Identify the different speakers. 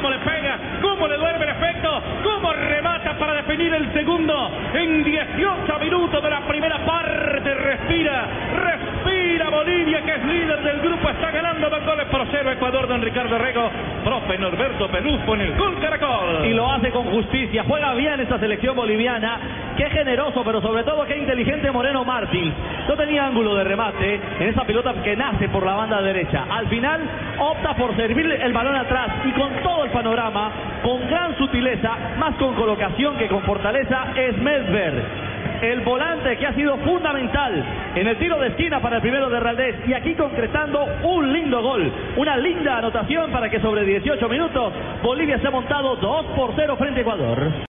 Speaker 1: Cómo le pega, cómo le duerme el efecto, cómo remata para definir el segundo en 18 minutos de la primera parte. Respira, respira Bolivia que es líder del grupo. Está ganando dos goles por cero Ecuador. Don Ricardo Rego, profe Norberto Pelufo en el gol Caracol.
Speaker 2: y lo hace con justicia. Juega bien esta selección boliviana. Qué generoso, pero sobre todo qué inteligente Moreno Martins. No tenía ángulo de remate en esa pelota que nace por la banda derecha. Al final opta por servir el balón atrás y con todo el panorama, con gran sutileza, más con colocación que con fortaleza, es Medver. El volante que ha sido fundamental en el tiro de esquina para el primero de Raldés y aquí concretando un lindo gol, una linda anotación para que sobre 18 minutos Bolivia se ha montado 2 por 0 frente a Ecuador.